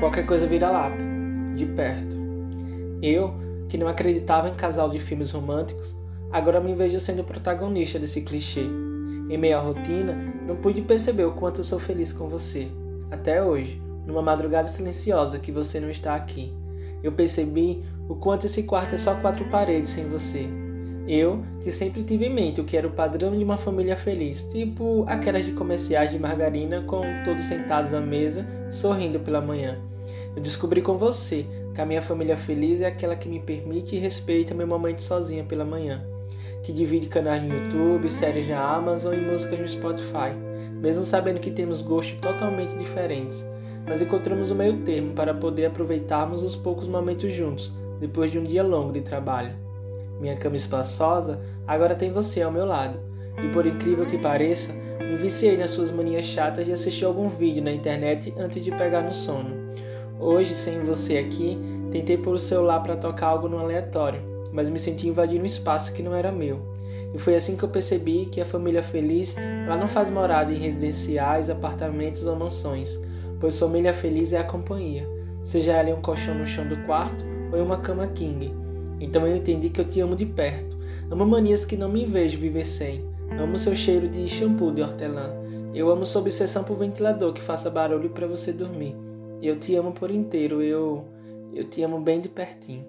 Qualquer coisa vira lata, de perto. Eu, que não acreditava em casal de filmes românticos, agora me vejo sendo protagonista desse clichê. Em meio à rotina, não pude perceber o quanto eu sou feliz com você. Até hoje, numa madrugada silenciosa que você não está aqui. Eu percebi o quanto esse quarto é só quatro paredes sem você. Eu, que sempre tive em mente o que era o padrão de uma família feliz, tipo aquelas de comerciais de margarina com todos sentados à mesa, sorrindo pela manhã. Eu descobri com você que a minha família feliz é aquela que me permite e respeita meu momento sozinha pela manhã, que divide canais no YouTube, séries na Amazon e músicas no Spotify, mesmo sabendo que temos gostos totalmente diferentes, mas encontramos o meio termo para poder aproveitarmos os poucos momentos juntos, depois de um dia longo de trabalho. Minha cama espaçosa agora tem você ao meu lado, e por incrível que pareça, me viciei nas suas manias chatas de assistir algum vídeo na internet antes de pegar no sono. Hoje, sem você aqui, tentei pôr o celular para tocar algo no aleatório, mas me senti invadindo um espaço que não era meu. E foi assim que eu percebi que a família feliz ela não faz morada em residenciais, apartamentos ou mansões, pois família feliz é a companhia, seja ela em um colchão no chão do quarto ou em uma cama king. Então eu entendi que eu te amo de perto. Amo manias que não me vejo viver sem. Amo seu cheiro de shampoo de hortelã. Eu amo sua obsessão por ventilador que faça barulho para você dormir. Eu te amo por inteiro, eu eu te amo bem de pertinho.